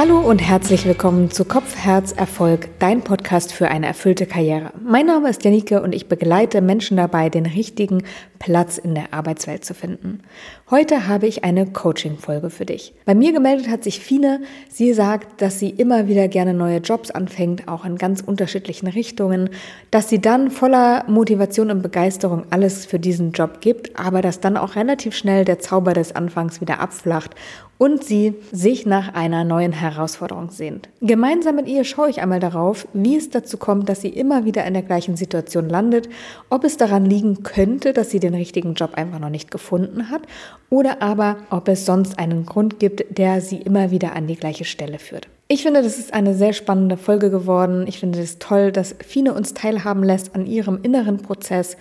Hallo und herzlich willkommen zu Kopf, Herz, Erfolg, dein Podcast für eine erfüllte Karriere. Mein Name ist Janike und ich begleite Menschen dabei, den richtigen Platz in der Arbeitswelt zu finden. Heute habe ich eine Coaching-Folge für dich. Bei mir gemeldet hat sich Fine. Sie sagt, dass sie immer wieder gerne neue Jobs anfängt, auch in ganz unterschiedlichen Richtungen, dass sie dann voller Motivation und Begeisterung alles für diesen Job gibt, aber dass dann auch relativ schnell der Zauber des Anfangs wieder abflacht und sie sich nach einer neuen Herausforderung sehnt. Gemeinsam mit ihr schaue ich einmal darauf, wie es dazu kommt, dass sie immer wieder in der gleichen Situation landet, ob es daran liegen könnte, dass sie den richtigen Job einfach noch nicht gefunden hat oder aber ob es sonst einen Grund gibt, der sie immer wieder an die gleiche Stelle führt. Ich finde, das ist eine sehr spannende Folge geworden. Ich finde es toll, dass Fine uns teilhaben lässt an ihrem inneren Prozess.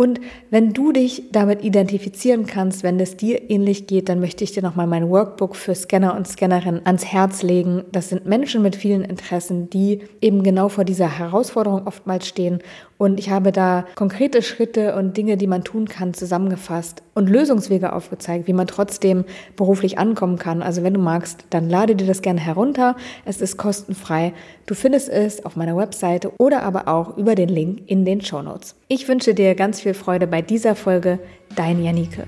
Und wenn du dich damit identifizieren kannst, wenn es dir ähnlich geht, dann möchte ich dir nochmal mein Workbook für Scanner und Scannerinnen ans Herz legen. Das sind Menschen mit vielen Interessen, die eben genau vor dieser Herausforderung oftmals stehen. Und ich habe da konkrete Schritte und Dinge, die man tun kann, zusammengefasst und Lösungswege aufgezeigt, wie man trotzdem beruflich ankommen kann. Also wenn du magst, dann lade dir das gerne herunter. Es ist kostenfrei. Du findest es auf meiner Webseite oder aber auch über den Link in den Show Notes. Ich wünsche dir ganz viel Freude bei dieser Folge. Dein Janike.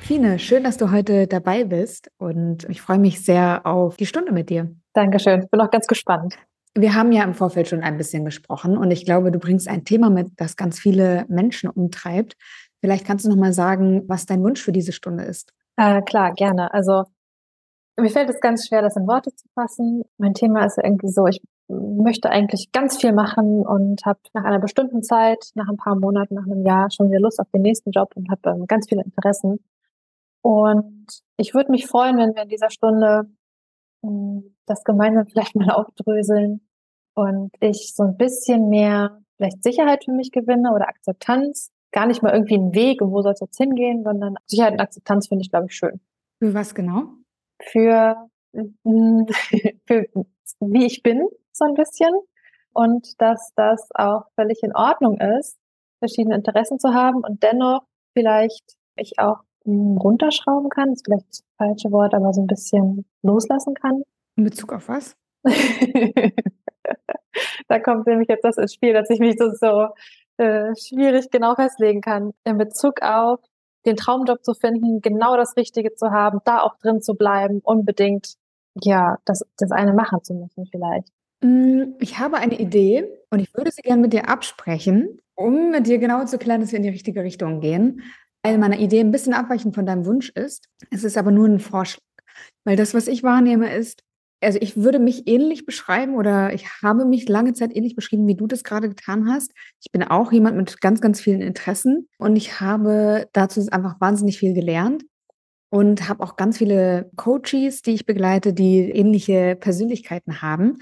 Fine, schön, dass du heute dabei bist und ich freue mich sehr auf die Stunde mit dir. Dankeschön, ich bin auch ganz gespannt. Wir haben ja im Vorfeld schon ein bisschen gesprochen und ich glaube, du bringst ein Thema mit, das ganz viele Menschen umtreibt. Vielleicht kannst du noch mal sagen, was dein Wunsch für diese Stunde ist. Äh, klar, gerne. Also mir fällt es ganz schwer, das in Worte zu fassen. Mein Thema ist irgendwie so, ich möchte eigentlich ganz viel machen und habe nach einer bestimmten Zeit, nach ein paar Monaten, nach einem Jahr schon wieder Lust auf den nächsten Job und habe ähm, ganz viele Interessen. Und ich würde mich freuen, wenn wir in dieser Stunde ähm, das gemeinsam vielleicht mal aufdröseln und ich so ein bisschen mehr vielleicht Sicherheit für mich gewinne oder Akzeptanz gar nicht mal irgendwie einen Weg und wo soll es jetzt hingehen, sondern Sicherheit und Akzeptanz finde ich, glaube ich, schön. Für was genau? Für, für wie ich bin, so ein bisschen. Und dass das auch völlig in Ordnung ist, verschiedene Interessen zu haben und dennoch vielleicht ich auch runterschrauben kann, ist vielleicht das falsche Wort, aber so ein bisschen loslassen kann. In Bezug auf was? da kommt nämlich jetzt das ins Spiel, dass ich mich so, so äh, schwierig genau festlegen kann. In Bezug auf den Traumjob zu finden, genau das Richtige zu haben, da auch drin zu bleiben, unbedingt, ja, das, das eine machen zu müssen vielleicht. Mm, ich habe eine Idee und ich würde sie gerne mit dir absprechen, um mit dir genau zu klären, dass wir in die richtige Richtung gehen. Weil meine Idee ein bisschen abweichend von deinem Wunsch ist. Es ist aber nur ein Vorschlag. Weil das, was ich wahrnehme, ist, also ich würde mich ähnlich beschreiben oder ich habe mich lange Zeit ähnlich beschrieben, wie du das gerade getan hast. Ich bin auch jemand mit ganz, ganz vielen Interessen und ich habe dazu einfach wahnsinnig viel gelernt und habe auch ganz viele Coaches, die ich begleite, die ähnliche Persönlichkeiten haben.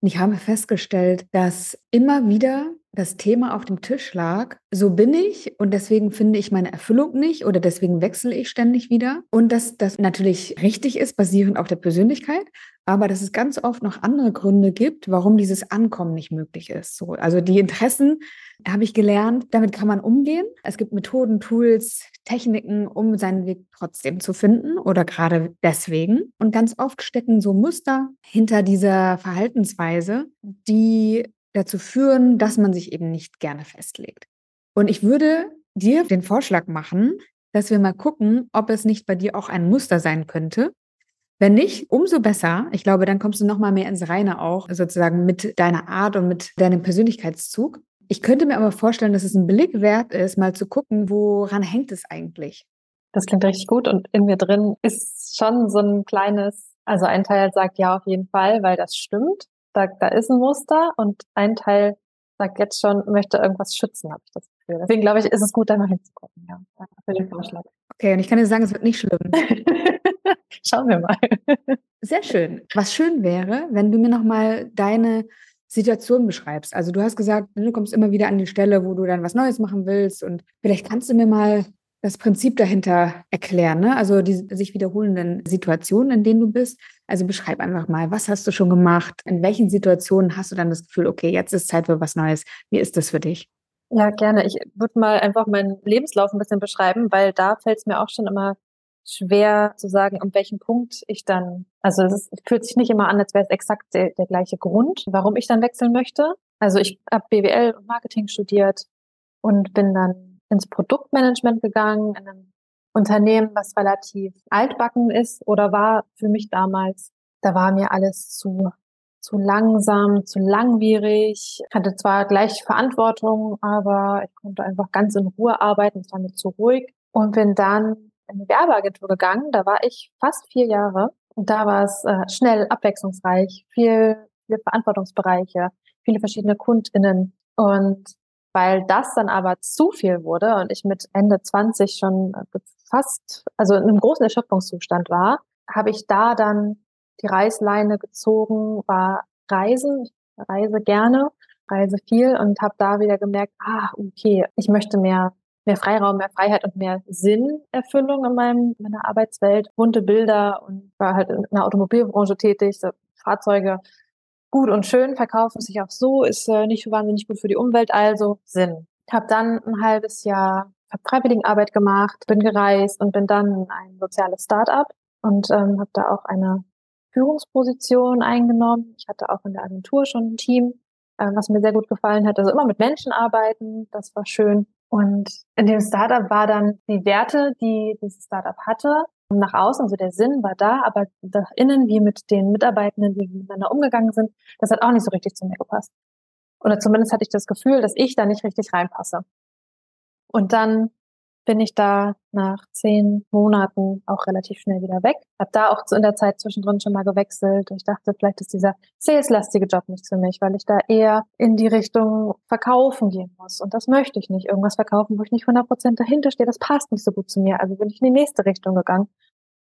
Und ich habe festgestellt, dass immer wieder das Thema auf dem Tisch lag, so bin ich und deswegen finde ich meine Erfüllung nicht oder deswegen wechsle ich ständig wieder. Und dass das natürlich richtig ist, basierend auf der Persönlichkeit, aber dass es ganz oft noch andere Gründe gibt, warum dieses Ankommen nicht möglich ist. So, also die Interessen habe ich gelernt, damit kann man umgehen. Es gibt Methoden, Tools, Techniken, um seinen Weg trotzdem zu finden oder gerade deswegen. Und ganz oft stecken so Muster hinter dieser Verhaltensweise, die dazu führen, dass man sich eben nicht gerne festlegt. Und ich würde dir den Vorschlag machen, dass wir mal gucken, ob es nicht bei dir auch ein Muster sein könnte. Wenn nicht, umso besser. Ich glaube, dann kommst du noch mal mehr ins Reine auch, sozusagen mit deiner Art und mit deinem Persönlichkeitszug. Ich könnte mir aber vorstellen, dass es ein Blick wert ist, mal zu gucken, woran hängt es eigentlich? Das klingt richtig gut und in mir drin ist schon so ein kleines, also ein Teil sagt ja auf jeden Fall, weil das stimmt da, da ist ein Muster und ein Teil sagt jetzt schon, möchte irgendwas schützen, habe ich das Gefühl. Deswegen glaube ich, ist es gut, da mal hinzugucken, ja, für den Vorschlag. Okay, und ich kann dir sagen, es wird nicht schlimm. Schauen wir mal. Sehr schön. Was schön wäre, wenn du mir nochmal deine Situation beschreibst. Also du hast gesagt, du kommst immer wieder an die Stelle, wo du dann was Neues machen willst und vielleicht kannst du mir mal das Prinzip dahinter erklären, ne? also die sich wiederholenden Situationen, in denen du bist. Also beschreib einfach mal, was hast du schon gemacht? In welchen Situationen hast du dann das Gefühl, okay, jetzt ist Zeit für was Neues? Wie ist das für dich? Ja, gerne. Ich würde mal einfach meinen Lebenslauf ein bisschen beschreiben, weil da fällt es mir auch schon immer schwer zu sagen, um welchen Punkt ich dann, also es fühlt sich nicht immer an, als wäre es exakt der, der gleiche Grund, warum ich dann wechseln möchte. Also ich habe BWL und Marketing studiert und bin dann ins Produktmanagement gegangen, in einem Unternehmen, was relativ altbacken ist oder war für mich damals. Da war mir alles zu zu langsam, zu langwierig. Ich hatte zwar gleich Verantwortung, aber ich konnte einfach ganz in Ruhe arbeiten, es war mir zu ruhig und bin dann eine Werbeagentur gegangen. Da war ich fast vier Jahre und da war es äh, schnell, abwechslungsreich, viel, viele Verantwortungsbereiche, viele verschiedene KundInnen und weil das dann aber zu viel wurde und ich mit Ende 20 schon fast, also in einem großen Erschöpfungszustand war, habe ich da dann die Reißleine gezogen, war Reisen. Reise gerne, reise viel und habe da wieder gemerkt, ah, okay, ich möchte mehr mehr Freiraum, mehr Freiheit und mehr Sinnerfüllung in meinem, meiner Arbeitswelt. Bunte Bilder und war halt in der Automobilbranche tätig, so Fahrzeuge gut und schön verkaufen sich auch so, ist äh, nicht wahnsinnig gut für die Umwelt, also Sinn. Habe dann ein halbes Jahr hab Freiwilligenarbeit gemacht, bin gereist und bin dann in ein soziales Start-up und ähm, habe da auch eine Führungsposition eingenommen. Ich hatte auch in der Agentur schon ein Team, äh, was mir sehr gut gefallen hat. Also immer mit Menschen arbeiten, das war schön. Und in dem Startup war dann die Werte, die dieses Startup hatte, nach außen, also der Sinn war da, aber nach innen, wie mit den Mitarbeitenden, die miteinander umgegangen sind, das hat auch nicht so richtig zu mir gepasst. Oder zumindest hatte ich das Gefühl, dass ich da nicht richtig reinpasse. Und dann bin ich da nach zehn Monaten auch relativ schnell wieder weg. Hab da auch in der Zeit zwischendrin schon mal gewechselt. Ich dachte, vielleicht ist dieser sales-lastige Job nichts für mich, weil ich da eher in die Richtung Verkaufen gehen muss. Und das möchte ich nicht. Irgendwas verkaufen, wo ich nicht 100 Prozent dahinter stehe, das passt nicht so gut zu mir. Also bin ich in die nächste Richtung gegangen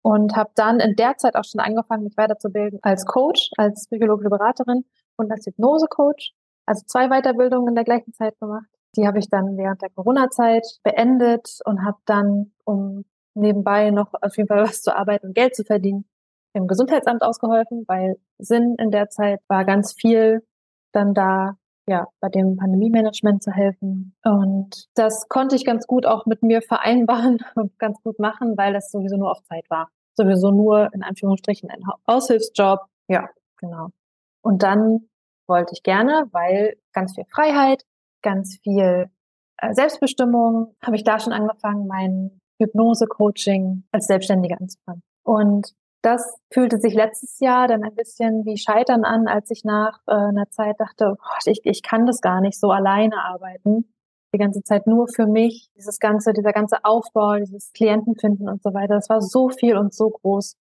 und habe dann in der Zeit auch schon angefangen, mich weiterzubilden als Coach, als psychologische Beraterin und als Hypnose-Coach. Also zwei Weiterbildungen in der gleichen Zeit gemacht. Die habe ich dann während der Corona-Zeit beendet und habe dann, um nebenbei noch auf jeden Fall was zu arbeiten und Geld zu verdienen, im Gesundheitsamt ausgeholfen, weil Sinn in der Zeit war ganz viel dann da, ja, bei dem Pandemie-Management zu helfen. Und das konnte ich ganz gut auch mit mir vereinbaren und ganz gut machen, weil das sowieso nur auf Zeit war. Sowieso nur in Anführungsstrichen ein Aushilfsjob. Ja, genau. Und dann wollte ich gerne, weil ganz viel Freiheit, ganz viel äh, Selbstbestimmung, habe ich da schon angefangen, mein Hypnose-Coaching als Selbstständige anzufangen. Und das fühlte sich letztes Jahr dann ein bisschen wie Scheitern an, als ich nach äh, einer Zeit dachte, oh, ich, ich kann das gar nicht so alleine arbeiten. Die ganze Zeit nur für mich, dieses ganze, dieser ganze Aufbau, dieses Klientenfinden und so weiter, das war so viel und so groß.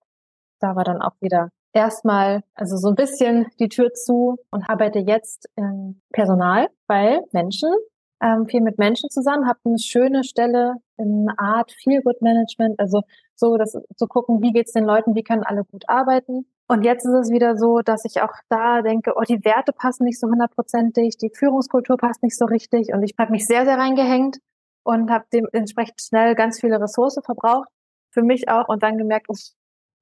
Da war dann auch wieder erstmal, also so ein bisschen die Tür zu und arbeite jetzt im Personal, weil Menschen, ähm, viel mit Menschen zusammen, habe eine schöne Stelle in Art Feel-Good Management, also so das zu gucken, wie geht's den Leuten, wie können alle gut arbeiten. Und jetzt ist es wieder so, dass ich auch da denke, oh, die Werte passen nicht so hundertprozentig, die Führungskultur passt nicht so richtig und ich habe mich sehr, sehr reingehängt und habe dementsprechend schnell ganz viele Ressourcen verbraucht, für mich auch und dann gemerkt, uff,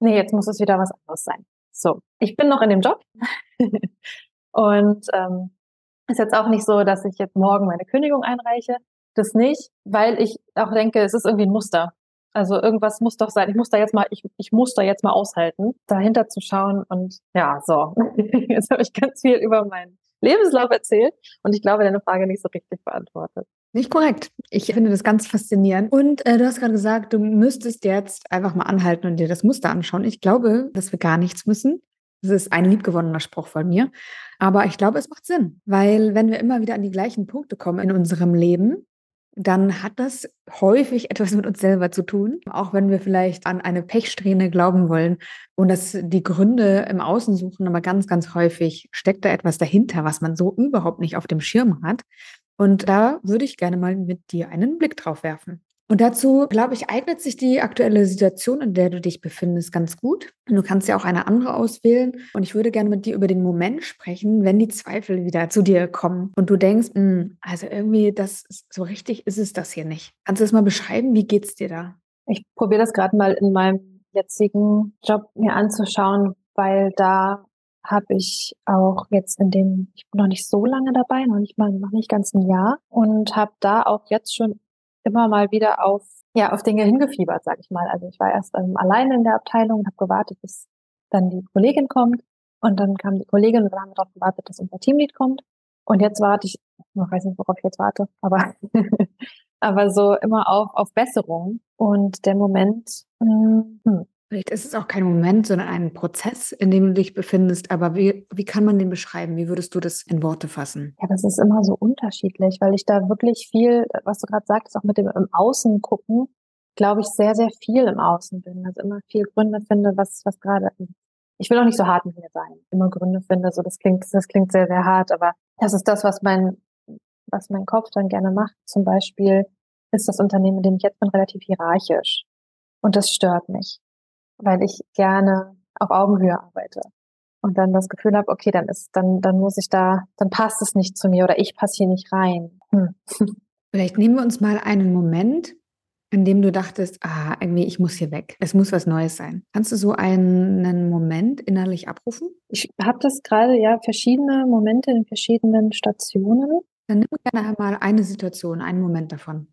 nee, jetzt muss es wieder was anderes sein. So, ich bin noch in dem Job und ähm, ist jetzt auch nicht so, dass ich jetzt morgen meine Kündigung einreiche. Das nicht, weil ich auch denke, es ist irgendwie ein Muster. Also irgendwas muss doch sein. Ich muss da jetzt mal, ich, ich muss da jetzt mal aushalten, dahinter zu schauen. Und ja, so. Jetzt habe ich ganz viel über meinen Lebenslauf erzählt und ich glaube, deine Frage nicht so richtig beantwortet. Nicht korrekt. Ich finde das ganz faszinierend. Und äh, du hast gerade gesagt, du müsstest jetzt einfach mal anhalten und dir das Muster anschauen. Ich glaube, dass wir gar nichts müssen. Das ist ein liebgewonnener Spruch von mir. Aber ich glaube, es macht Sinn, weil wenn wir immer wieder an die gleichen Punkte kommen in unserem Leben, dann hat das häufig etwas mit uns selber zu tun, auch wenn wir vielleicht an eine Pechsträhne glauben wollen und dass die Gründe im Außen suchen, aber ganz, ganz häufig steckt da etwas dahinter, was man so überhaupt nicht auf dem Schirm hat. Und da würde ich gerne mal mit dir einen Blick drauf werfen. Und dazu, glaube ich, eignet sich die aktuelle Situation, in der du dich befindest, ganz gut. Du kannst ja auch eine andere auswählen. Und ich würde gerne mit dir über den Moment sprechen, wenn die Zweifel wieder zu dir kommen und du denkst, hm, also irgendwie, das so richtig ist es das hier nicht. Kannst du das mal beschreiben? Wie geht's dir da? Ich probiere das gerade mal in meinem jetzigen Job mir anzuschauen, weil da habe ich auch jetzt in dem, ich bin noch nicht so lange dabei, noch nicht mal, noch nicht ganz ein Jahr und habe da auch jetzt schon immer mal wieder auf, ja, auf Dinge hingefiebert, sag ich mal. Also ich war erst ähm, alleine in der Abteilung habe gewartet, bis dann die Kollegin kommt. Und dann kam die Kollegin und dann haben wir darauf gewartet, dass unser Teamlead kommt. Und jetzt warte ich, ich weiß nicht, worauf ich jetzt warte, aber aber so immer auf, auf Besserung. Und der Moment, hm, Vielleicht ist es auch kein Moment, sondern ein Prozess, in dem du dich befindest. Aber wie, wie kann man den beschreiben? Wie würdest du das in Worte fassen? Ja, das ist immer so unterschiedlich, weil ich da wirklich viel, was du gerade sagst, auch mit dem im Außen gucken, glaube ich, sehr, sehr viel im Außen bin. Also immer viel Gründe finde, was, was gerade, ich will auch nicht so hart mit mir sein. Immer Gründe finde, so das klingt, das klingt sehr, sehr hart, aber das ist das, was mein, was mein Kopf dann gerne macht. Zum Beispiel ist das Unternehmen, in dem ich jetzt bin, relativ hierarchisch. Und das stört mich weil ich gerne auf Augenhöhe arbeite und dann das Gefühl habe, okay, dann ist, dann, dann muss ich da, dann passt es nicht zu mir oder ich passe hier nicht rein. Hm. Vielleicht nehmen wir uns mal einen Moment, in dem du dachtest, ah, irgendwie, ich muss hier weg. Es muss was Neues sein. Kannst du so einen Moment innerlich abrufen? Ich habe das gerade, ja, verschiedene Momente in verschiedenen Stationen. Dann nimm gerne mal eine Situation, einen Moment davon.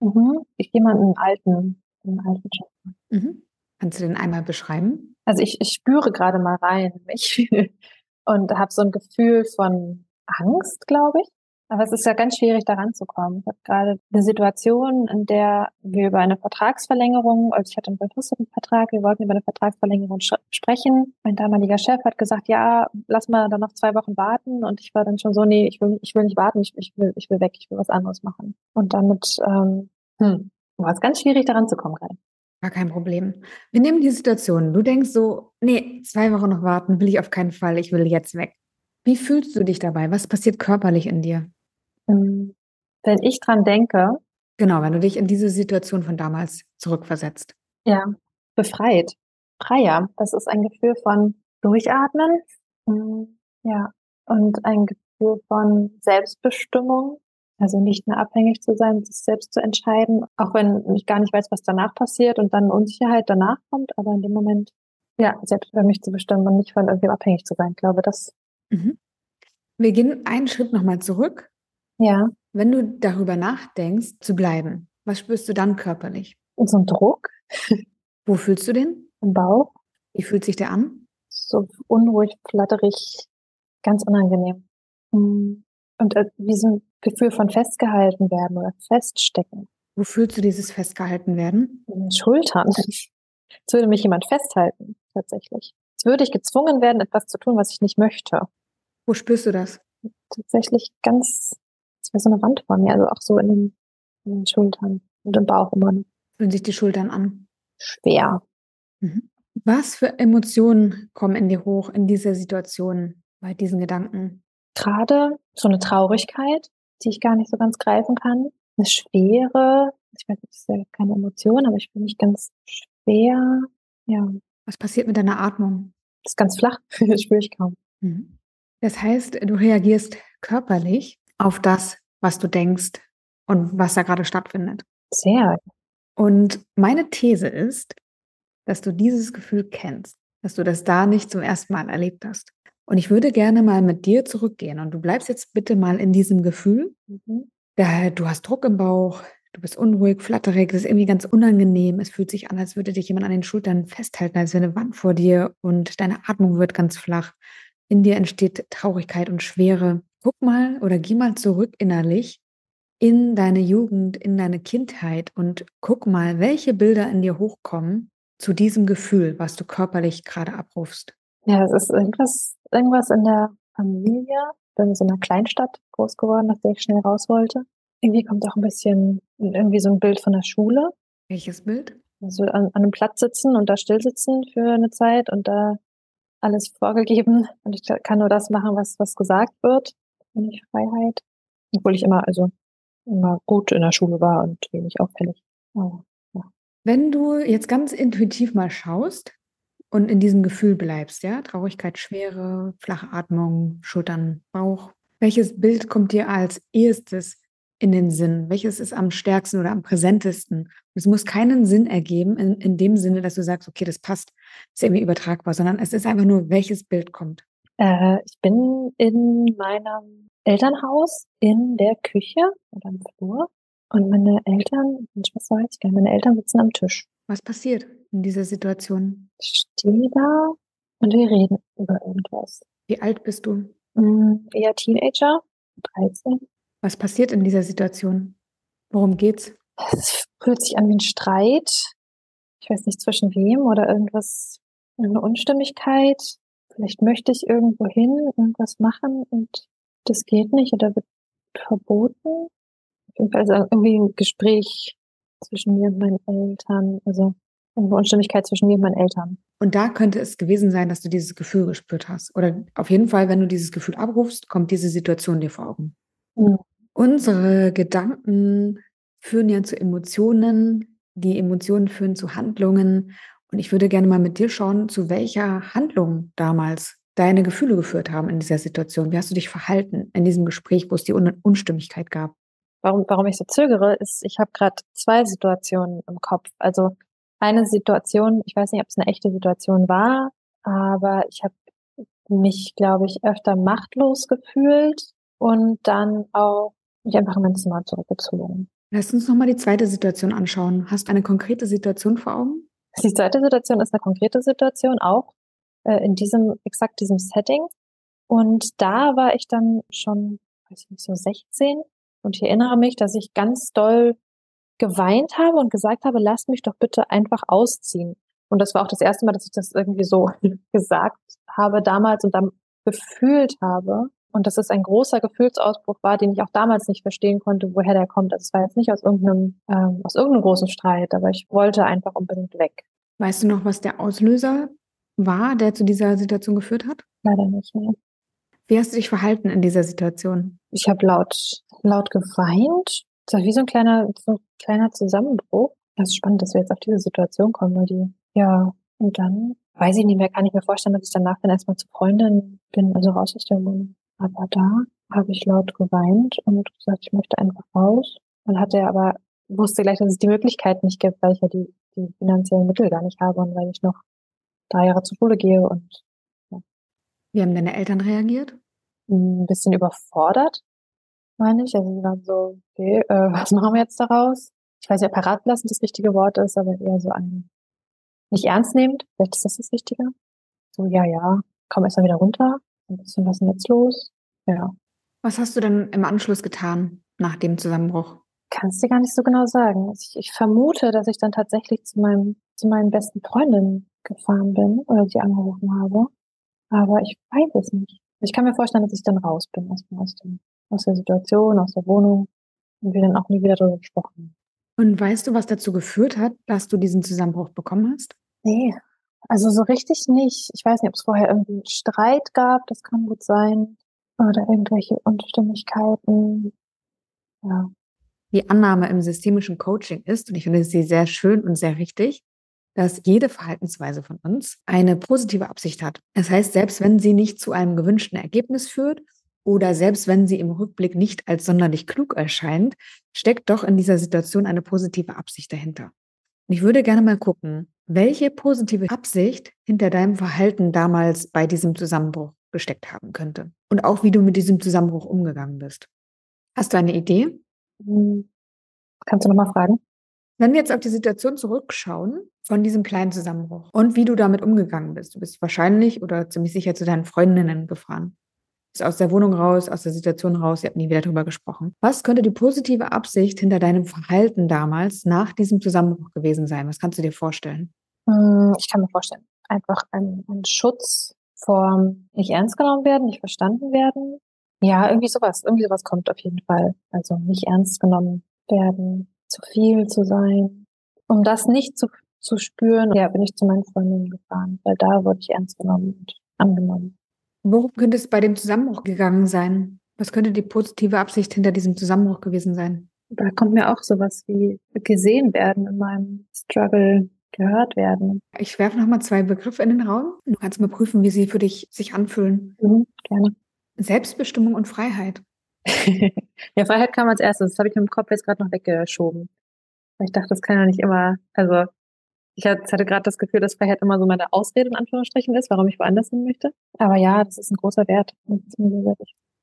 Mhm. Ich gehe mal in einen alten, in einen alten Job. Mhm. Kannst du den einmal beschreiben? Also ich, ich spüre gerade mal rein in mich und habe so ein Gefühl von Angst, glaube ich. Aber es ist ja ganz schwierig, da ranzukommen. Ich habe gerade eine Situation, in der wir über eine Vertragsverlängerung, also ich hatte einen befristeten Vertrag, wir wollten über eine Vertragsverlängerung sprechen. Mein damaliger Chef hat gesagt, ja, lass mal dann noch zwei Wochen warten. Und ich war dann schon so, nee, ich will, ich will nicht warten, ich, ich will, ich will weg, ich will was anderes machen. Und damit ähm, hm, war es ganz schwierig, da ranzukommen gerade. Gar kein Problem. Wir nehmen die Situation. Du denkst so, nee, zwei Wochen noch warten will ich auf keinen Fall. Ich will jetzt weg. Wie fühlst du dich dabei? Was passiert körperlich in dir? Ähm, wenn ich dran denke. Genau, wenn du dich in diese Situation von damals zurückversetzt. Ja, befreit. Freier. Das ist ein Gefühl von Durchatmen. Mm, ja. Und ein Gefühl von Selbstbestimmung, also nicht mehr abhängig zu sein, sich selbst zu entscheiden, auch wenn ich gar nicht weiß, was danach passiert und dann Unsicherheit danach kommt, aber in dem Moment, ja, selbst über mich zu bestimmen und nicht von irgendwem abhängig zu sein. Ich glaube, das. Mhm. Wir gehen einen Schritt nochmal zurück. Ja. Wenn du darüber nachdenkst, zu bleiben, was spürst du dann körperlich? So ein Druck. Wo fühlst du den? Im Bauch. Wie fühlt sich der an? So unruhig, flatterig, ganz unangenehm. Hm. Und äh, wie so ein Gefühl von festgehalten werden oder feststecken. Wo fühlst du dieses festgehalten werden? In den Schultern. Als würde mich jemand festhalten, tatsächlich. Als würde ich gezwungen werden, etwas zu tun, was ich nicht möchte. Wo spürst du das? Tatsächlich ganz, es wäre so eine Wand vor mir, also auch so in den, in den Schultern und im Bauch immer. Fühlen sich die Schultern an? Schwer. Mhm. Was für Emotionen kommen in dir hoch in dieser Situation, bei diesen Gedanken? Gerade so eine Traurigkeit, die ich gar nicht so ganz greifen kann. Eine Schwere, ich weiß, das ist ja keine Emotion, aber ich fühle mich ganz schwer. Ja. Was passiert mit deiner Atmung? Das ist ganz flach, das spüre ich kaum. Mhm. Das heißt, du reagierst körperlich auf das, was du denkst und was da gerade stattfindet. Sehr. Und meine These ist, dass du dieses Gefühl kennst, dass du das da nicht zum ersten Mal erlebt hast. Und ich würde gerne mal mit dir zurückgehen und du bleibst jetzt bitte mal in diesem Gefühl. Mhm. Da, du hast Druck im Bauch, du bist unruhig, flatterig, das ist irgendwie ganz unangenehm. Es fühlt sich an, als würde dich jemand an den Schultern festhalten, als wäre eine Wand vor dir und deine Atmung wird ganz flach. In dir entsteht Traurigkeit und Schwere. Guck mal oder geh mal zurück innerlich in deine Jugend, in deine Kindheit und guck mal, welche Bilder in dir hochkommen zu diesem Gefühl, was du körperlich gerade abrufst. Ja, es ist irgendwas, irgendwas in der Familie. Ich bin in so einer Kleinstadt groß geworden, dass ich schnell raus wollte. Irgendwie kommt auch ein bisschen, irgendwie so ein Bild von der Schule. Welches Bild? Also an, an einem Platz sitzen und da still sitzen für eine Zeit und da alles vorgegeben. Und ich kann nur das machen, was, was gesagt wird. Wenig Freiheit. Obwohl ich immer, also immer gut in der Schule war und wenig auffällig. Oh, ja. Wenn du jetzt ganz intuitiv mal schaust, und in diesem Gefühl bleibst, ja? Traurigkeit, Schwere, flache Atmung, Schultern, Bauch. Welches Bild kommt dir als erstes in den Sinn? Welches ist am stärksten oder am präsentesten? Es muss keinen Sinn ergeben in, in dem Sinne, dass du sagst, okay, das passt ist irgendwie übertragbar, sondern es ist einfach nur, welches Bild kommt. Äh, ich bin in meinem Elternhaus in der Küche oder im Flur und meine Eltern, meine Schwester weiß ich gar nicht, meine Eltern sitzen am Tisch. Was passiert in dieser Situation? Ich stehe da und wir reden über irgendwas. Wie alt bist du? Mm, eher Teenager, 13. Was passiert in dieser Situation? Worum geht's? Es fühlt sich an wie ein Streit. Ich weiß nicht zwischen wem oder irgendwas, eine Unstimmigkeit. Vielleicht möchte ich irgendwo hin, irgendwas machen und das geht nicht oder wird verboten. Auf jeden Fall also irgendwie ein Gespräch zwischen mir und meinen Eltern, also eine Unstimmigkeit zwischen mir und meinen Eltern. Und da könnte es gewesen sein, dass du dieses Gefühl gespürt hast. Oder auf jeden Fall, wenn du dieses Gefühl abrufst, kommt diese Situation dir vor Augen. Mhm. Unsere Gedanken führen ja zu Emotionen, die Emotionen führen zu Handlungen. Und ich würde gerne mal mit dir schauen, zu welcher Handlung damals deine Gefühle geführt haben in dieser Situation. Wie hast du dich verhalten in diesem Gespräch, wo es die Un Unstimmigkeit gab? Warum, warum ich so zögere, ist, ich habe gerade zwei Situationen im Kopf. Also eine Situation, ich weiß nicht, ob es eine echte Situation war, aber ich habe mich, glaube ich, öfter machtlos gefühlt und dann auch mich einfach in mein Zimmer zurückgezogen. Lass uns nochmal die zweite Situation anschauen. Hast du eine konkrete Situation vor Augen? Die zweite Situation ist eine konkrete Situation, auch äh, in diesem, exakt diesem Setting. Und da war ich dann schon, weiß ich nicht, so 16. Und ich erinnere mich, dass ich ganz doll geweint habe und gesagt habe, lasst mich doch bitte einfach ausziehen. Und das war auch das erste Mal, dass ich das irgendwie so gesagt habe damals und dann gefühlt habe. Und dass es ein großer Gefühlsausbruch war, den ich auch damals nicht verstehen konnte, woher der kommt. Also es war jetzt nicht aus irgendeinem, ähm, aus irgendeinem großen Streit, aber ich wollte einfach unbedingt weg. Weißt du noch, was der Auslöser war, der zu dieser Situation geführt hat? Leider nicht mehr. Wie hast du dich verhalten in dieser Situation? Ich habe laut, laut geweint. Das war wie so ein kleiner, so ein kleiner Zusammenbruch. Das ist spannend, dass wir jetzt auf diese Situation kommen, weil die, ja, und dann weiß ich nicht mehr, kann ich mir vorstellen, dass ich danach dann erstmal zu Freundin bin, also raus aus der Wohnung. Aber da habe ich laut geweint und gesagt, ich möchte einfach raus. Und hatte aber, wusste gleich, dass es die Möglichkeit nicht gibt, weil ich ja die, die finanziellen Mittel gar nicht habe und weil ich noch drei Jahre zur Schule gehe und. Wie haben deine Eltern reagiert? Ein bisschen überfordert, meine ich. Also sie waren so, okay, äh, was machen wir jetzt daraus? Ich weiß ja, parat lassen das richtige Wort ist, aber eher so ein nicht ernst nehmend, vielleicht ist das das Richtige. So, ja, ja, komm erst mal wieder runter. Ein bisschen, was ist denn jetzt los? Ja. Was hast du denn im Anschluss getan nach dem Zusammenbruch? Kann dir gar nicht so genau sagen. Also ich, ich, vermute, dass ich dann tatsächlich zu meinem, zu meinen besten Freundinnen gefahren bin oder sie angerufen habe. Aber ich weiß es nicht. Ich kann mir vorstellen, dass ich dann raus bin erstmal aus, dem, aus der Situation, aus der Wohnung und wir dann auch nie wieder darüber gesprochen haben. Und weißt du, was dazu geführt hat, dass du diesen Zusammenbruch bekommen hast? Nee, also so richtig nicht. Ich weiß nicht, ob es vorher irgendwie einen Streit gab, das kann gut sein. Oder irgendwelche Unstimmigkeiten. Ja. Die Annahme im systemischen Coaching ist, und ich finde sie sehr schön und sehr richtig, dass jede Verhaltensweise von uns eine positive Absicht hat. Das heißt, selbst wenn sie nicht zu einem gewünschten Ergebnis führt oder selbst wenn sie im Rückblick nicht als sonderlich klug erscheint, steckt doch in dieser Situation eine positive Absicht dahinter. Und ich würde gerne mal gucken, welche positive Absicht hinter deinem Verhalten damals bei diesem Zusammenbruch gesteckt haben könnte. Und auch wie du mit diesem Zusammenbruch umgegangen bist. Hast du eine Idee? Hm. Kannst du nochmal fragen? Wenn wir jetzt auf die Situation zurückschauen von diesem kleinen Zusammenbruch und wie du damit umgegangen bist, du bist wahrscheinlich oder ziemlich sicher zu deinen Freundinnen gefahren ist aus der Wohnung raus, aus der Situation raus, ihr habt nie wieder darüber gesprochen. Was könnte die positive Absicht hinter deinem Verhalten damals nach diesem Zusammenbruch gewesen sein? Was kannst du dir vorstellen? Hm, ich kann mir vorstellen, einfach ein, ein Schutz vor nicht ernst genommen werden, nicht verstanden werden. Ja, irgendwie sowas, irgendwie sowas kommt auf jeden Fall. Also nicht ernst genommen werden, zu viel zu sein. Um das nicht zu, zu spüren, ja, bin ich zu meinen Freundinnen gefahren, weil da wurde ich ernst genommen und angenommen. Worum könnte es bei dem Zusammenbruch gegangen sein? Was könnte die positive Absicht hinter diesem Zusammenbruch gewesen sein? Da kommt mir auch sowas wie gesehen werden in meinem Struggle, gehört werden. Ich werfe nochmal zwei Begriffe in den Raum. Du kannst mal prüfen, wie sie für dich sich anfühlen. Mhm, gerne. Selbstbestimmung und Freiheit. ja, Freiheit kam als erstes. Das habe ich mit dem Kopf jetzt gerade noch weggeschoben. Weil ich dachte, das kann ja nicht immer, also Ich hatte gerade das Gefühl, dass Freiheit immer so meine Ausrede in Anführungsstrichen ist, warum ich woanders hin möchte. Aber ja, das ist ein großer Wert.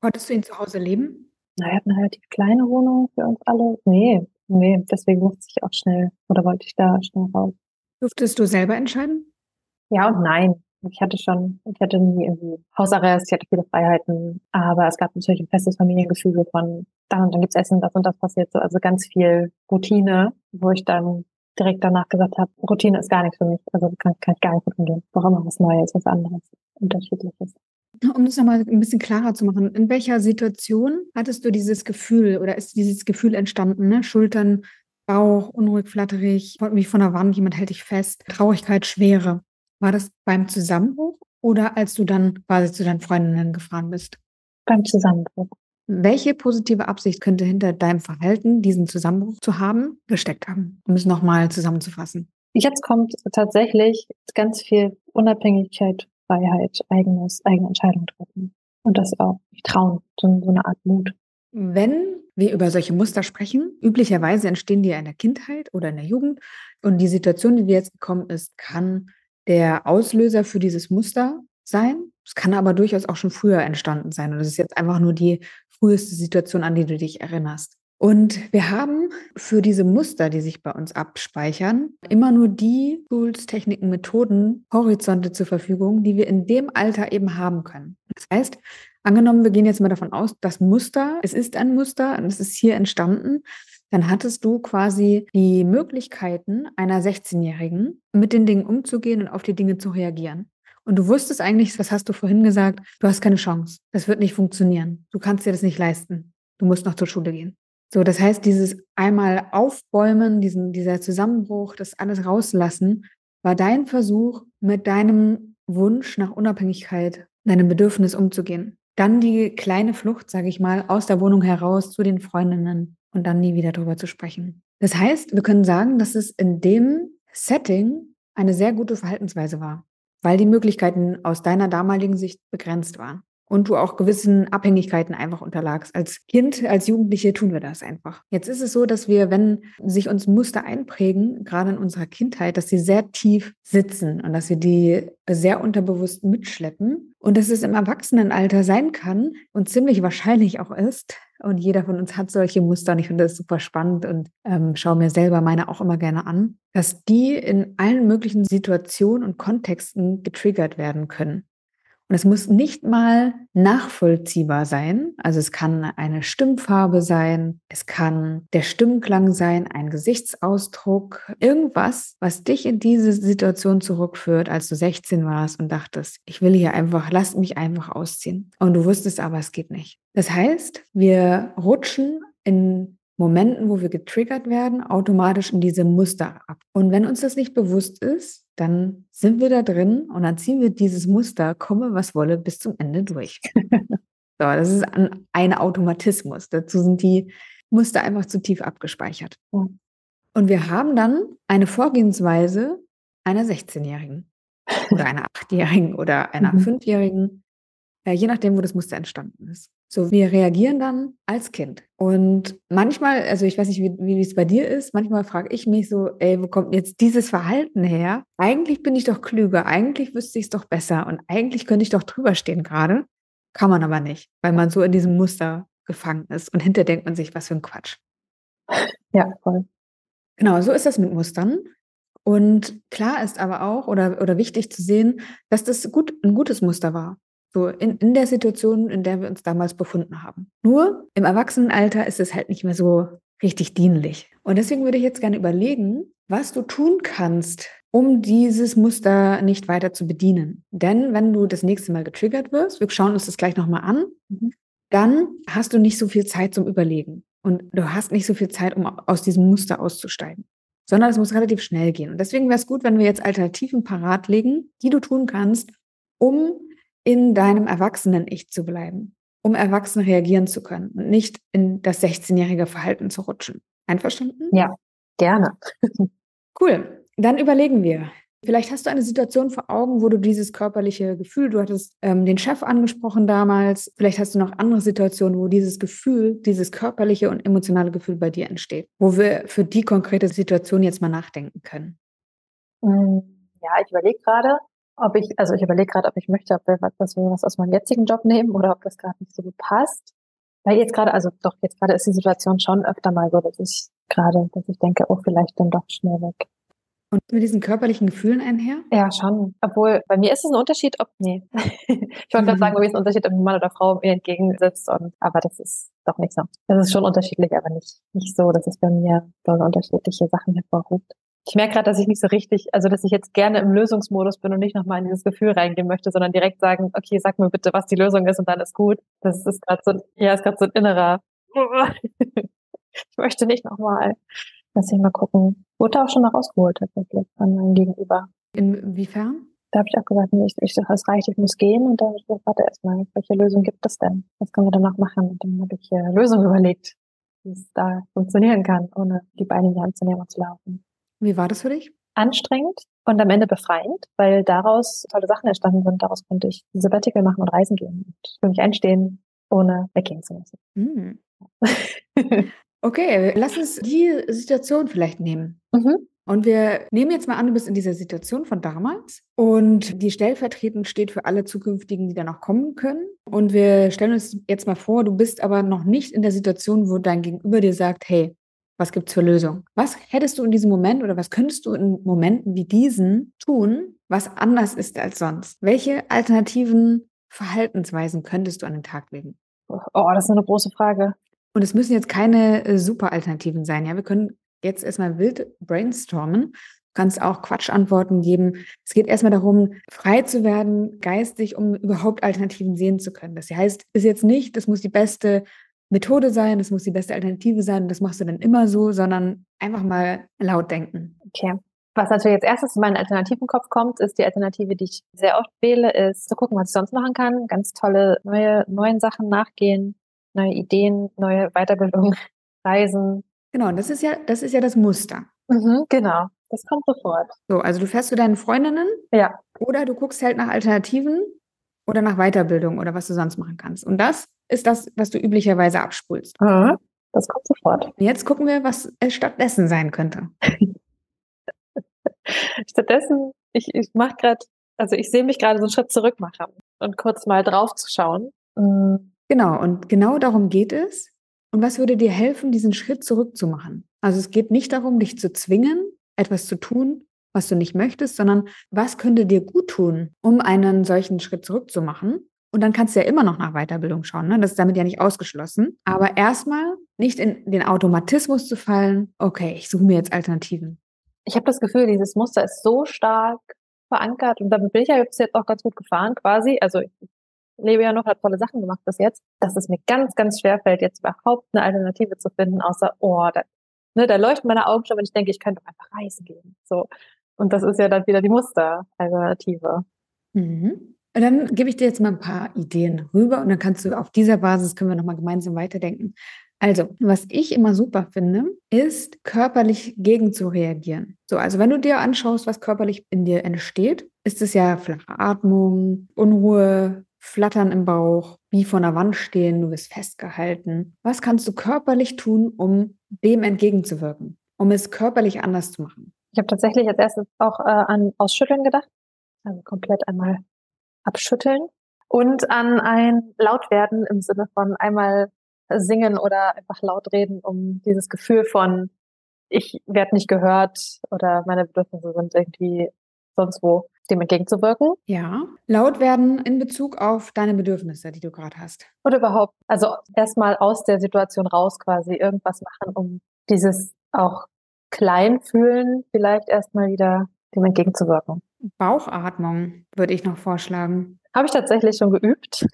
Wolltest du ihn zu Hause leben? Na, wir hatten eine relativ kleine Wohnung für uns alle. Nee, nee, deswegen musste ich auch schnell oder wollte ich da schnell raus. Durftest du selber entscheiden? Ja und nein. Ich hatte schon, ich hatte nie irgendwie Hausarrest, ich hatte viele Freiheiten, aber es gab natürlich ein festes Familiengefühl von dann und dann gibt's Essen, das und das passiert so. Also ganz viel Routine, wo ich dann direkt danach gesagt habe, Routine ist gar nichts für mich. Also kann, kann ich gar nicht mit umgehen. Brauche immer was Neues, was anderes, Unterschiedliches. Um das nochmal ein bisschen klarer zu machen, in welcher Situation hattest du dieses Gefühl oder ist dieses Gefühl entstanden? Ne? Schultern, Bauch, unruhig, flatterig, wie von der Wand, jemand hält dich fest, Traurigkeit, Schwere. War das beim Zusammenbruch oder als du dann quasi zu deinen Freundinnen gefahren bist? Beim Zusammenbruch. Welche positive Absicht könnte hinter deinem Verhalten, diesen Zusammenbruch zu haben, gesteckt haben? Um es nochmal zusammenzufassen. Jetzt kommt tatsächlich ganz viel Unabhängigkeit, Freiheit, eigenes, eigene Entscheidungen treffen. Und das auch trauen, so, so eine Art Mut. Wenn wir über solche Muster sprechen, üblicherweise entstehen die ja in der Kindheit oder in der Jugend. Und die Situation, die dir jetzt gekommen ist, kann der Auslöser für dieses Muster sein. Es kann aber durchaus auch schon früher entstanden sein. Und das ist jetzt einfach nur die früheste Situation, an die du dich erinnerst. Und wir haben für diese Muster, die sich bei uns abspeichern, immer nur die Tools, Techniken, Methoden, Horizonte zur Verfügung, die wir in dem Alter eben haben können. Das heißt, angenommen, wir gehen jetzt mal davon aus, das Muster, es ist ein Muster und es ist hier entstanden, dann hattest du quasi die Möglichkeiten einer 16-Jährigen, mit den Dingen umzugehen und auf die Dinge zu reagieren. Und du wusstest eigentlich, was hast du vorhin gesagt, du hast keine Chance. Das wird nicht funktionieren. Du kannst dir das nicht leisten. Du musst noch zur Schule gehen. So, das heißt, dieses einmal Aufbäumen, diesen, dieser Zusammenbruch, das alles rauslassen, war dein Versuch, mit deinem Wunsch nach Unabhängigkeit, deinem Bedürfnis umzugehen. Dann die kleine Flucht, sage ich mal, aus der Wohnung heraus zu den Freundinnen, und dann nie wieder darüber zu sprechen. Das heißt, wir können sagen, dass es in dem Setting eine sehr gute Verhaltensweise war, weil die Möglichkeiten aus deiner damaligen Sicht begrenzt waren und du auch gewissen Abhängigkeiten einfach unterlagst. Als Kind, als Jugendliche tun wir das einfach. Jetzt ist es so, dass wir, wenn sich uns Muster einprägen, gerade in unserer Kindheit, dass sie sehr tief sitzen und dass wir die sehr unterbewusst mitschleppen und dass es im Erwachsenenalter sein kann und ziemlich wahrscheinlich auch ist, und jeder von uns hat solche Muster und ich finde das super spannend und ähm, schaue mir selber meine auch immer gerne an, dass die in allen möglichen Situationen und Kontexten getriggert werden können. Und es muss nicht mal nachvollziehbar sein. Also es kann eine Stimmfarbe sein, es kann der Stimmklang sein, ein Gesichtsausdruck, irgendwas, was dich in diese Situation zurückführt, als du 16 warst und dachtest, ich will hier einfach, lass mich einfach ausziehen. Und du wusstest aber, es geht nicht. Das heißt, wir rutschen in Momenten, wo wir getriggert werden, automatisch in diese Muster ab. Und wenn uns das nicht bewusst ist, dann sind wir da drin und dann ziehen wir dieses Muster, komme was wolle, bis zum Ende durch. so, das ist ein, ein Automatismus. Dazu sind die Muster einfach zu tief abgespeichert. Und wir haben dann eine Vorgehensweise einer 16-Jährigen oder einer 8-Jährigen oder einer mhm. 5-Jährigen, äh, je nachdem, wo das Muster entstanden ist. So, wir reagieren dann als Kind. Und manchmal, also ich weiß nicht, wie, wie es bei dir ist, manchmal frage ich mich so, ey, wo kommt jetzt dieses Verhalten her? Eigentlich bin ich doch klüger, eigentlich wüsste ich es doch besser und eigentlich könnte ich doch drüber stehen gerade. Kann man aber nicht, weil man so in diesem Muster gefangen ist. Und hinter denkt man sich, was für ein Quatsch. Ja, voll. Genau, so ist das mit Mustern. Und klar ist aber auch oder, oder wichtig zu sehen, dass das gut, ein gutes Muster war. So in, in der Situation, in der wir uns damals befunden haben. Nur im Erwachsenenalter ist es halt nicht mehr so richtig dienlich. Und deswegen würde ich jetzt gerne überlegen, was du tun kannst, um dieses Muster nicht weiter zu bedienen. Denn wenn du das nächste Mal getriggert wirst, wir schauen uns das gleich nochmal an, mhm. dann hast du nicht so viel Zeit zum Überlegen. Und du hast nicht so viel Zeit, um aus diesem Muster auszusteigen. Sondern es muss relativ schnell gehen. Und deswegen wäre es gut, wenn wir jetzt Alternativen parat legen, die du tun kannst, um in deinem Erwachsenen-Ich zu bleiben, um erwachsen reagieren zu können und nicht in das 16-jährige Verhalten zu rutschen. Einverstanden? Ja, gerne. cool. Dann überlegen wir. Vielleicht hast du eine Situation vor Augen, wo du dieses körperliche Gefühl, du hattest ähm, den Chef angesprochen damals, vielleicht hast du noch andere Situationen, wo dieses Gefühl, dieses körperliche und emotionale Gefühl bei dir entsteht, wo wir für die konkrete Situation jetzt mal nachdenken können. Hm, ja, ich überlege gerade, ob ich, also ich überlege gerade, ob ich möchte, ob wir was, was aus meinem jetzigen Job nehmen oder ob das gerade nicht so gut passt. Weil jetzt gerade, also doch, jetzt gerade ist die Situation schon öfter mal so, dass ich gerade, dass ich denke, oh, vielleicht dann doch schnell weg. Und mit diesen körperlichen Gefühlen einher? Ja, schon. Obwohl, bei mir ist es ein Unterschied, ob, nee. ich wollte gerade sagen, bei mir ist ein Unterschied, ob ein Mann oder Frau mir entgegensitzt und, aber das ist doch nicht so. Das ist schon unterschiedlich, aber nicht, nicht so, dass es bei mir so unterschiedliche Sachen hervorruft. Ich merke gerade, dass ich nicht so richtig, also dass ich jetzt gerne im Lösungsmodus bin und nicht nochmal in dieses Gefühl reingehen möchte, sondern direkt sagen, okay, sag mir bitte, was die Lösung ist und dann ist gut. Das ist gerade so, ja, ist gerade so ein innerer. ich möchte nicht nochmal. Lass ich mal gucken. Wurde auch schon mal rausgeholt tatsächlich von meinem Gegenüber. Inwiefern? Da habe ich auch gesagt, nee, ich, ich das reicht, ich muss gehen. Und dann habe ich gesagt, warte erstmal, welche Lösung gibt es denn? Was können wir danach machen? Und dann habe ich äh, Lösung überlegt, wie es da funktionieren kann, ohne die Beine in die Hand zu nehmen und zu laufen. Wie war das für dich? Anstrengend und am Ende befreiend, weil daraus tolle Sachen entstanden sind. Daraus konnte ich Sabbatical machen und reisen gehen und für mich einstehen, ohne weggehen zu müssen. Hm. okay, lass uns die Situation vielleicht nehmen. Mhm. Und wir nehmen jetzt mal an, du bist in dieser Situation von damals und die stellvertretend steht für alle zukünftigen, die da noch kommen können. Und wir stellen uns jetzt mal vor, du bist aber noch nicht in der Situation, wo dein Gegenüber dir sagt, hey, was gibt es für Lösungen? Was hättest du in diesem Moment oder was könntest du in Momenten wie diesen tun, was anders ist als sonst? Welche alternativen Verhaltensweisen könntest du an den Tag legen? Oh, das ist eine große Frage. Und es müssen jetzt keine äh, super Alternativen sein. Ja, wir können jetzt erstmal wild brainstormen. Du kannst auch Quatschantworten geben. Es geht erstmal darum, frei zu werden, geistig, um überhaupt Alternativen sehen zu können. Das heißt, ist jetzt nicht, das muss die beste Methode sein, das muss die beste Alternative sein, das machst du dann immer so, sondern einfach mal laut denken. Okay. Was natürlich als erstes in meinen alternativen Kopf kommt, ist die Alternative, die ich sehr oft wähle, ist zu gucken, was ich sonst machen kann. Ganz tolle neue, neuen Sachen nachgehen, neue Ideen, neue Weiterbildung, Reisen. Genau, das ist ja, das ist ja das Muster. Mhm, genau. Das kommt sofort. So, also du fährst zu deinen Freundinnen. Ja. Oder du guckst halt nach Alternativen oder nach Weiterbildung oder was du sonst machen kannst. Und das ist das, was du üblicherweise abspulst. Mhm. Das kommt sofort. Jetzt gucken wir, was es stattdessen sein könnte. stattdessen, ich, ich mache gerade, also ich sehe mich gerade so einen Schritt zurück machen und kurz mal drauf zu schauen. Mhm. Genau, und genau darum geht es. Und was würde dir helfen, diesen Schritt zurück zu machen? Also es geht nicht darum, dich zu zwingen, etwas zu tun, was du nicht möchtest, sondern was könnte dir gut tun, um einen solchen Schritt zurückzumachen? Und dann kannst du ja immer noch nach Weiterbildung schauen. Ne? Das ist damit ja nicht ausgeschlossen. Aber erstmal nicht in den Automatismus zu fallen, okay, ich suche mir jetzt Alternativen. Ich habe das Gefühl, dieses Muster ist so stark verankert und damit bin ich ja jetzt auch ganz gut gefahren quasi. Also ich lebe ja noch, habe tolle Sachen gemacht bis jetzt, dass es mir ganz, ganz schwer fällt, jetzt überhaupt eine Alternative zu finden, außer, oh, da, ne, da leuchten meine Augen schon, wenn ich denke, ich könnte einfach reisen gehen. So. Und das ist ja dann wieder die Musteralternative. Mhm. Und dann gebe ich dir jetzt mal ein paar Ideen rüber und dann kannst du auf dieser Basis können wir nochmal gemeinsam weiterdenken. Also, was ich immer super finde, ist körperlich gegen zu reagieren. So, also wenn du dir anschaust, was körperlich in dir entsteht, ist es ja flache Atmung, Unruhe, Flattern im Bauch, wie vor einer Wand stehen, du wirst festgehalten. Was kannst du körperlich tun, um dem entgegenzuwirken, um es körperlich anders zu machen? Ich habe tatsächlich als erstes auch äh, an Ausschütteln gedacht. Also komplett einmal abschütteln und an ein Lautwerden im Sinne von einmal singen oder einfach laut reden, um dieses Gefühl von ich werde nicht gehört oder meine Bedürfnisse sind irgendwie sonst wo dem entgegenzuwirken. Ja, laut werden in Bezug auf deine Bedürfnisse, die du gerade hast. Oder überhaupt, also erstmal aus der Situation raus quasi irgendwas machen, um dieses auch klein fühlen vielleicht erstmal wieder dem entgegenzuwirken. Bauchatmung würde ich noch vorschlagen. Habe ich tatsächlich schon geübt.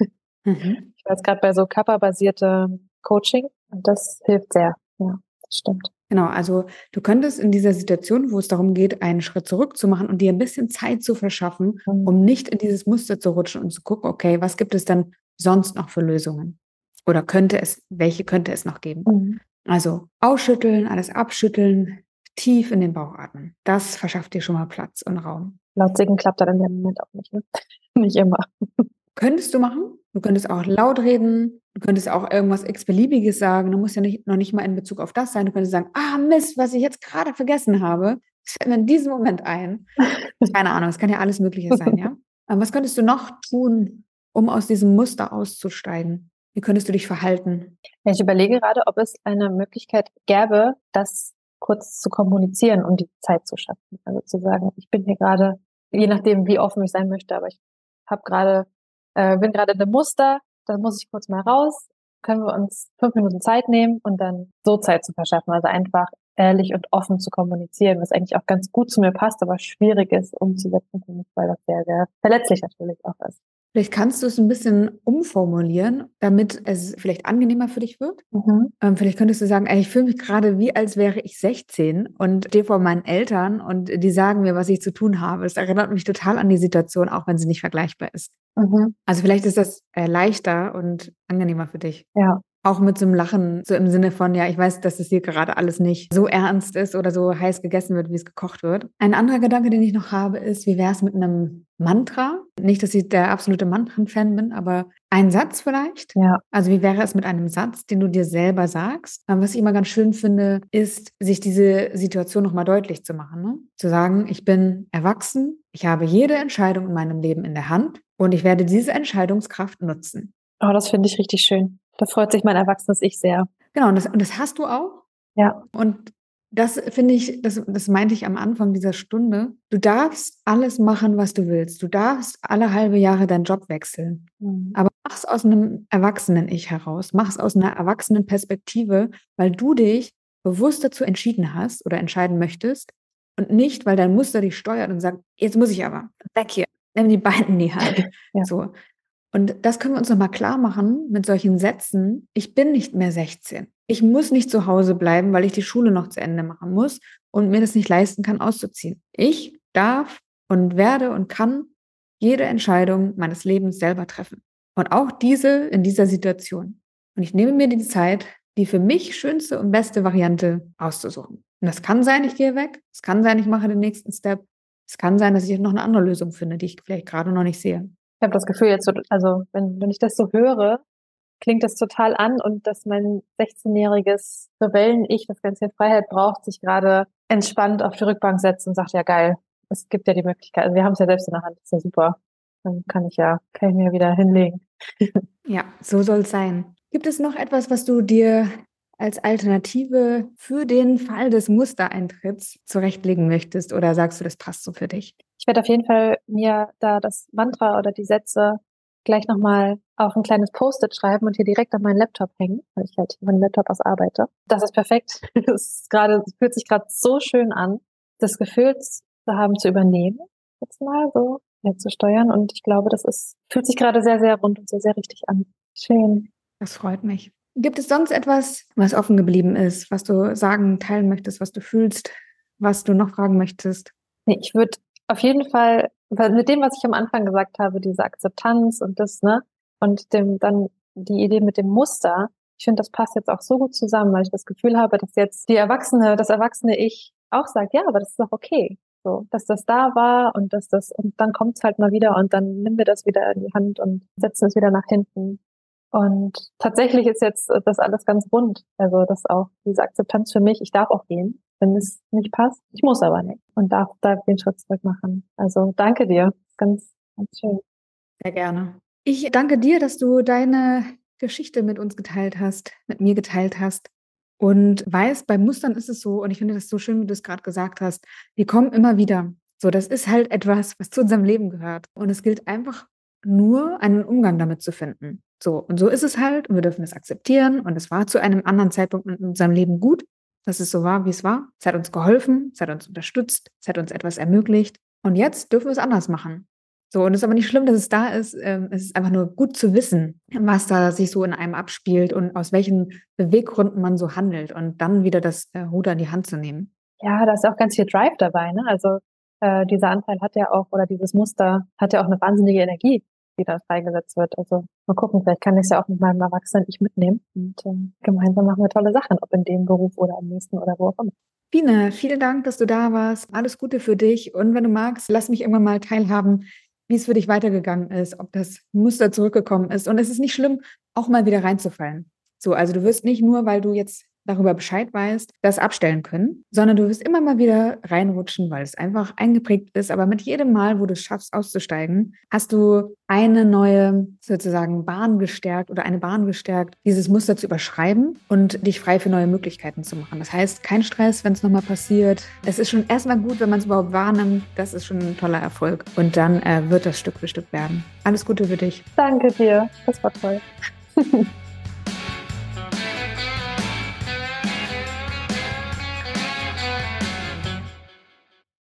Mhm. Ich war jetzt gerade bei so Kappa-basierte Coaching und das hilft sehr. Ja, das stimmt. Genau, also du könntest in dieser Situation, wo es darum geht, einen Schritt zurück zu machen und dir ein bisschen Zeit zu verschaffen, mhm. um nicht in dieses Muster zu rutschen und zu gucken, okay, was gibt es dann sonst noch für Lösungen? Oder könnte es, welche könnte es noch geben? Mhm. Also ausschütteln, alles abschütteln, tief in den Bauch atmen. Das verschafft dir schon mal Platz und Raum. Laut singen klappt dann in dem Moment auch nicht. Ne? nicht immer. Könntest du machen. Du könntest auch laut reden. Du könntest auch irgendwas x-beliebiges sagen. Du musst ja nicht, noch nicht mal in Bezug auf das sein. Du könntest sagen, ah Mist, was ich jetzt gerade vergessen habe. Das fällt mir in diesem Moment ein. Keine Ahnung, es kann ja alles Mögliche sein, ja. Aber was könntest du noch tun, um aus diesem Muster auszusteigen? Wie könntest du dich verhalten? Ich überlege gerade, ob es eine Möglichkeit gäbe, das kurz zu kommunizieren, um die Zeit zu schaffen. Also zu sagen, ich bin hier gerade, je nachdem, wie offen ich sein möchte, aber ich habe gerade, äh, bin gerade in einem Muster, dann muss ich kurz mal raus, können wir uns fünf Minuten Zeit nehmen und dann so Zeit zu verschaffen. Also einfach ehrlich und offen zu kommunizieren, was eigentlich auch ganz gut zu mir passt, aber schwierig ist umzusetzen für mich, weil das sehr, sehr verletzlich natürlich auch ist. Vielleicht kannst du es ein bisschen umformulieren, damit es vielleicht angenehmer für dich wird. Mhm. Ähm, vielleicht könntest du sagen, ey, ich fühle mich gerade wie, als wäre ich 16 und stehe vor meinen Eltern und die sagen mir, was ich zu tun habe. Es erinnert mich total an die Situation, auch wenn sie nicht vergleichbar ist. Mhm. Also vielleicht ist das äh, leichter und angenehmer für dich. Ja. Auch mit so einem Lachen, so im Sinne von, ja, ich weiß, dass es hier gerade alles nicht so ernst ist oder so heiß gegessen wird, wie es gekocht wird. Ein anderer Gedanke, den ich noch habe, ist, wie wäre es mit einem Mantra? Nicht, dass ich der absolute Mantren-Fan bin, aber ein Satz vielleicht? Ja. Also wie wäre es mit einem Satz, den du dir selber sagst? Was ich immer ganz schön finde, ist, sich diese Situation nochmal deutlich zu machen. Ne? Zu sagen, ich bin erwachsen, ich habe jede Entscheidung in meinem Leben in der Hand und ich werde diese Entscheidungskraft nutzen. Oh, das finde ich richtig schön. Da freut sich mein erwachsenes Ich sehr. Genau, und das, und das hast du auch. Ja. Und das finde ich, das, das meinte ich am Anfang dieser Stunde. Du darfst alles machen, was du willst. Du darfst alle halbe Jahre deinen Job wechseln. Mhm. Aber mach es aus einem Erwachsenen-Ich heraus. Mach es aus einer erwachsenen Perspektive, weil du dich bewusst dazu entschieden hast oder entscheiden möchtest und nicht, weil dein Muster dich steuert und sagt, jetzt muss ich aber weg hier, nimm die Beine in die Hand. ja. So. Und das können wir uns nochmal klar machen mit solchen Sätzen. Ich bin nicht mehr 16. Ich muss nicht zu Hause bleiben, weil ich die Schule noch zu Ende machen muss und mir das nicht leisten kann, auszuziehen. Ich darf und werde und kann jede Entscheidung meines Lebens selber treffen. Und auch diese in dieser Situation. Und ich nehme mir die Zeit, die für mich schönste und beste Variante auszusuchen. Und das kann sein, ich gehe weg. Es kann sein, ich mache den nächsten Step. Es kann sein, dass ich noch eine andere Lösung finde, die ich vielleicht gerade noch nicht sehe. Ich habe das Gefühl jetzt so, also wenn, wenn ich das so höre, klingt das total an und dass mein 16-jähriges Rebellen-Ich, das ganz viel Freiheit braucht, sich gerade entspannt auf die Rückbank setzt und sagt, ja geil, es gibt ja die Möglichkeit, also wir haben es ja selbst in der Hand, ist ja super. Dann kann ich ja, kann ich mir wieder hinlegen. ja, so soll es sein. Gibt es noch etwas, was du dir als Alternative für den Fall des Mustereintritts zurechtlegen möchtest oder sagst du, das passt so für dich? Ich werde auf jeden Fall mir da das Mantra oder die Sätze gleich nochmal auf ein kleines Post-it schreiben und hier direkt an meinen Laptop hängen, weil ich halt von dem Laptop aus arbeite. Das ist perfekt. Das ist gerade, fühlt sich gerade so schön an, das Gefühl zu haben, zu übernehmen, jetzt mal so, ja, zu steuern. Und ich glaube, das ist, fühlt sich gerade sehr, sehr rund und sehr, sehr richtig an. Schön. Das freut mich. Gibt es sonst etwas, was offen geblieben ist, was du sagen, teilen möchtest, was du fühlst, was du noch fragen möchtest? Nee, ich würde auf jeden Fall, mit dem, was ich am Anfang gesagt habe, diese Akzeptanz und das, ne, und dem, dann die Idee mit dem Muster, ich finde, das passt jetzt auch so gut zusammen, weil ich das Gefühl habe, dass jetzt die Erwachsene, das erwachsene Ich auch sagt, ja, aber das ist doch okay. So, dass das da war und dass das, und dann kommt es halt mal wieder und dann nehmen wir das wieder in die Hand und setzen es wieder nach hinten. Und tatsächlich ist jetzt das alles ganz rund. Also das auch diese Akzeptanz für mich. Ich darf auch gehen, wenn es nicht passt. Ich muss aber nicht und darf da den Schritt zurück machen. Also danke dir. Ganz, ganz schön. Sehr gerne. Ich danke dir, dass du deine Geschichte mit uns geteilt hast, mit mir geteilt hast. Und weiß, bei Mustern ist es so, und ich finde das so schön, wie du es gerade gesagt hast, die kommen immer wieder. So, das ist halt etwas, was zu unserem Leben gehört. Und es gilt einfach nur, einen Umgang damit zu finden. So, und so ist es halt und wir dürfen es akzeptieren und es war zu einem anderen Zeitpunkt in unserem Leben gut, dass es so war, wie es war. Es hat uns geholfen, es hat uns unterstützt, es hat uns etwas ermöglicht und jetzt dürfen wir es anders machen. So, und es ist aber nicht schlimm, dass es da ist. Ähm, es ist einfach nur gut zu wissen, was da sich so in einem abspielt und aus welchen Beweggründen man so handelt und dann wieder das äh, Ruder in die Hand zu nehmen. Ja, da ist auch ganz viel Drive dabei. Ne? Also äh, dieser Anteil hat ja auch, oder dieses Muster hat ja auch eine wahnsinnige Energie die da freigesetzt wird. Also mal gucken, vielleicht kann ich es ja auch mit meinem Erwachsenen ich mitnehmen und äh, gemeinsam machen wir tolle Sachen, ob in dem Beruf oder im nächsten oder wo auch immer. Biene, vielen Dank, dass du da warst. Alles Gute für dich und wenn du magst, lass mich irgendwann mal teilhaben, wie es für dich weitergegangen ist, ob das Muster zurückgekommen ist. Und es ist nicht schlimm, auch mal wieder reinzufallen. So, also du wirst nicht nur, weil du jetzt darüber Bescheid weißt, das abstellen können, sondern du wirst immer mal wieder reinrutschen, weil es einfach eingeprägt ist. Aber mit jedem Mal, wo du es schaffst, auszusteigen, hast du eine neue sozusagen Bahn gestärkt oder eine Bahn gestärkt, dieses Muster zu überschreiben und dich frei für neue Möglichkeiten zu machen. Das heißt, kein Stress, wenn es nochmal passiert. Es ist schon erstmal gut, wenn man es überhaupt wahrnimmt. Das ist schon ein toller Erfolg. Und dann äh, wird das Stück für Stück werden. Alles Gute für dich. Danke dir. Das war toll.